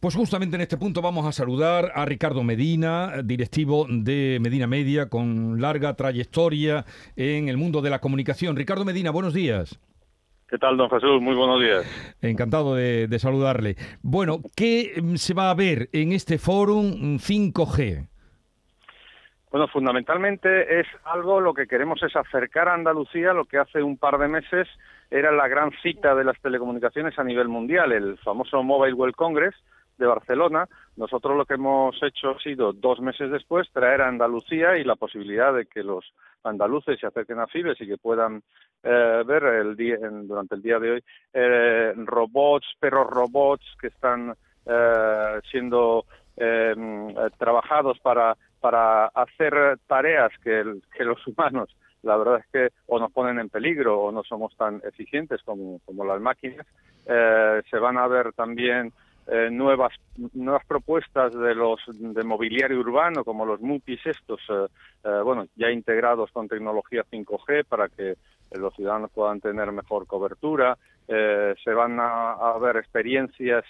Pues justamente en este punto vamos a saludar a Ricardo Medina, directivo de Medina Media, con larga trayectoria en el mundo de la comunicación. Ricardo Medina, buenos días. ¿Qué tal, don Jesús? Muy buenos días. Encantado de, saludarle. Bueno, ¿qué se va a ver en este fórum 5G? Bueno, fundamentalmente es algo lo que queremos es acercar a Andalucía lo que hace un par de meses era la gran cita de las telecomunicaciones a nivel mundial, el famoso Mobile World Congress, de Barcelona. Nosotros lo que hemos hecho ha sido, dos meses después, traer a Andalucía y la posibilidad de que los andaluces se acerquen a Fibes y que puedan eh, ver el día, durante el día de hoy eh, robots, perros robots que están eh, siendo em, trabajados para, para hacer tareas que, los humanos la verdad es que o nos ponen en peligro o no somos tan eficientes como, como las máquinas. se van a ver también eh, nuevas nuevas propuestas de los de mobiliario urbano como los MUPIs estos eh, eh, bueno ya integrados con tecnología 5G para que los ciudadanos puedan tener mejor cobertura se van a, ver experiencias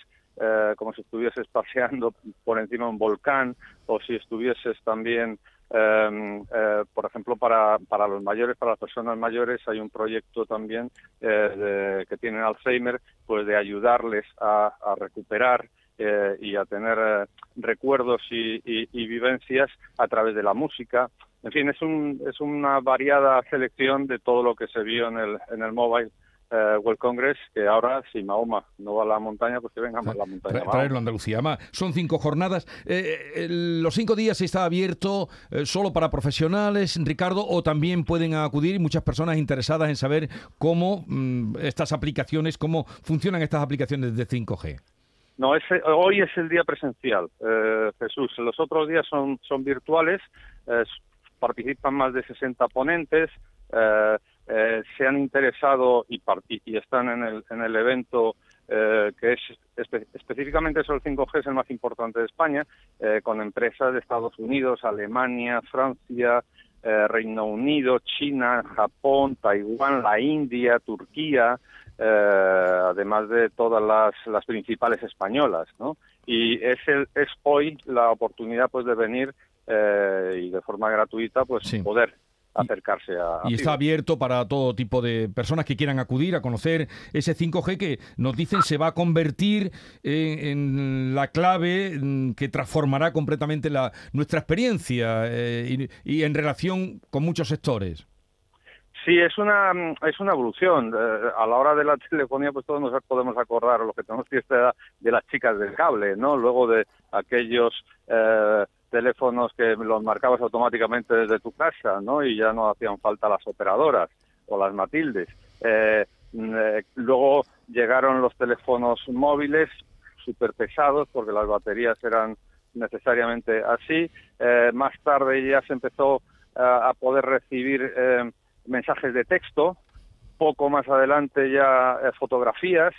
como si estuvieses paseando por encima de un volcán o si estuvieses también Em, eh, por ejemplo, para, para los mayores, para las personas mayores, hay un proyecto también eh, que tienen Alzheimer, pues de ayudarles a, recuperar eh, y a tener recuerdos y, vivencias a través de la música. En fin, es, un, es una variada selección de todo lo que se vio en el, en el mobile eh, World Congress, que ahora si Mahoma no va a la montaña, pues que venga a la montaña. traerlo a Andalucía. son cinco jornadas. Eh, los cinco días está abierto eh, solo para profesionales, Ricardo, o también pueden acudir muchas personas interesadas en saber cómo mm, estas aplicaciones, cómo funcionan estas aplicaciones de 5G. No, ese, hoy es el día presencial, eh, Jesús. Los otros días son, son virtuales, participan más de 60 ponentes. Eh, eh, se han interesado y, y están en el, en el evento eh, que es específicamente sobre el 5G es el más importante de España, eh, con empresas de Estados Unidos, Alemania, Francia, Reino Unido, China, Japón, Taiwán, la India, Turquía, además de todas las, las principales españolas, ¿no? Y es, el, es hoy la oportunidad pues de venir y de forma gratuita pues poder acercarse a... Y está abierto para todo tipo de personas que quieran acudir a conocer ese 5G que nos dicen se va a convertir en, la clave mm, que transformará completamente la, nuestra experiencia eh, y, en relación con muchos sectores. Sí, es una es una evolución. Eh, a la hora de la telefonía, pues todos nos podemos acordar lo que tenemos que estar de las chicas del cable, ¿no? Luego de aquellos eh, teléfonos que los marcabas automáticamente desde tu casa, ¿no? Y ya no hacían falta las operadoras o las Matildes. Eh, mm, eh, luego llegaron los teléfonos móviles súper pesados porque las baterías eran necesariamente así. Eh, más tarde ya se empezó a poder recibir mensajes de texto. Poco más adelante ya fotografías.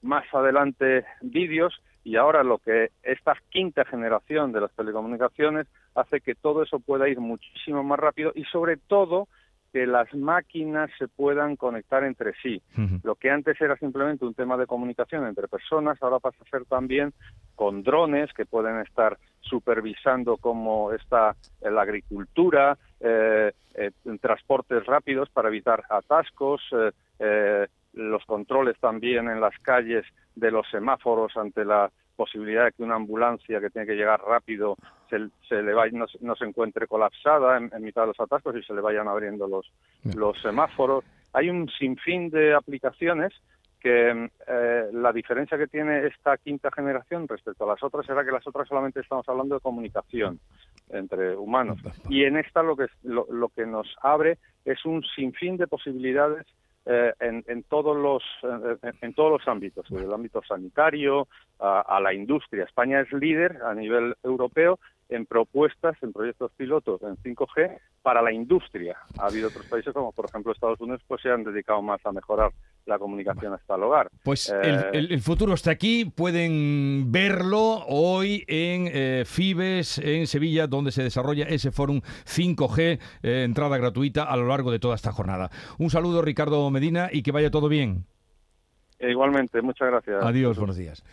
Más adelante vídeos y ahora lo que esta quinta generación de las telecomunicaciones hace que todo eso pueda ir muchísimo más rápido y sobre todo que las máquinas se puedan conectar entre sí. Lo que antes era simplemente un tema de comunicación entre personas, ahora pasa a ser también con drones que pueden estar supervisando cómo está la agricultura, eh, eh, transportes rápidos para evitar atascos, eh, los controles también en las calles de los semáforos ante la posibilidad de que una ambulancia que tiene que llegar rápido se, se le vaya, no, se encuentre colapsada en, mitad de los atascos y se le vayan abriendo los, los semáforos. Hay un sinfín de aplicaciones que eh, la diferencia que tiene esta quinta generación respecto a las otras era que las otras solamente estamos hablando de comunicación entre humanos. Y en esta lo que lo que nos abre es un sinfín de posibilidades eh, en, todos los en, todos los ámbitos, desde el ámbito sanitario a, la industria. España es líder a nivel europeo en propuestas, en proyectos pilotos en 5G para la industria. Ha habido otros países como por ejemplo Estados Unidos pues se han dedicado más a mejorar la comunicación hasta el hogar. Pues eh, el, futuro está aquí, pueden verlo hoy en eh, Fibes, en Sevilla, donde se desarrolla ese fórum 5G, eh, entrada gratuita a lo largo de toda esta jornada. Un saludo Ricardo Medina y que vaya todo bien. igualmente, muchas gracias. Adiós, buenos días.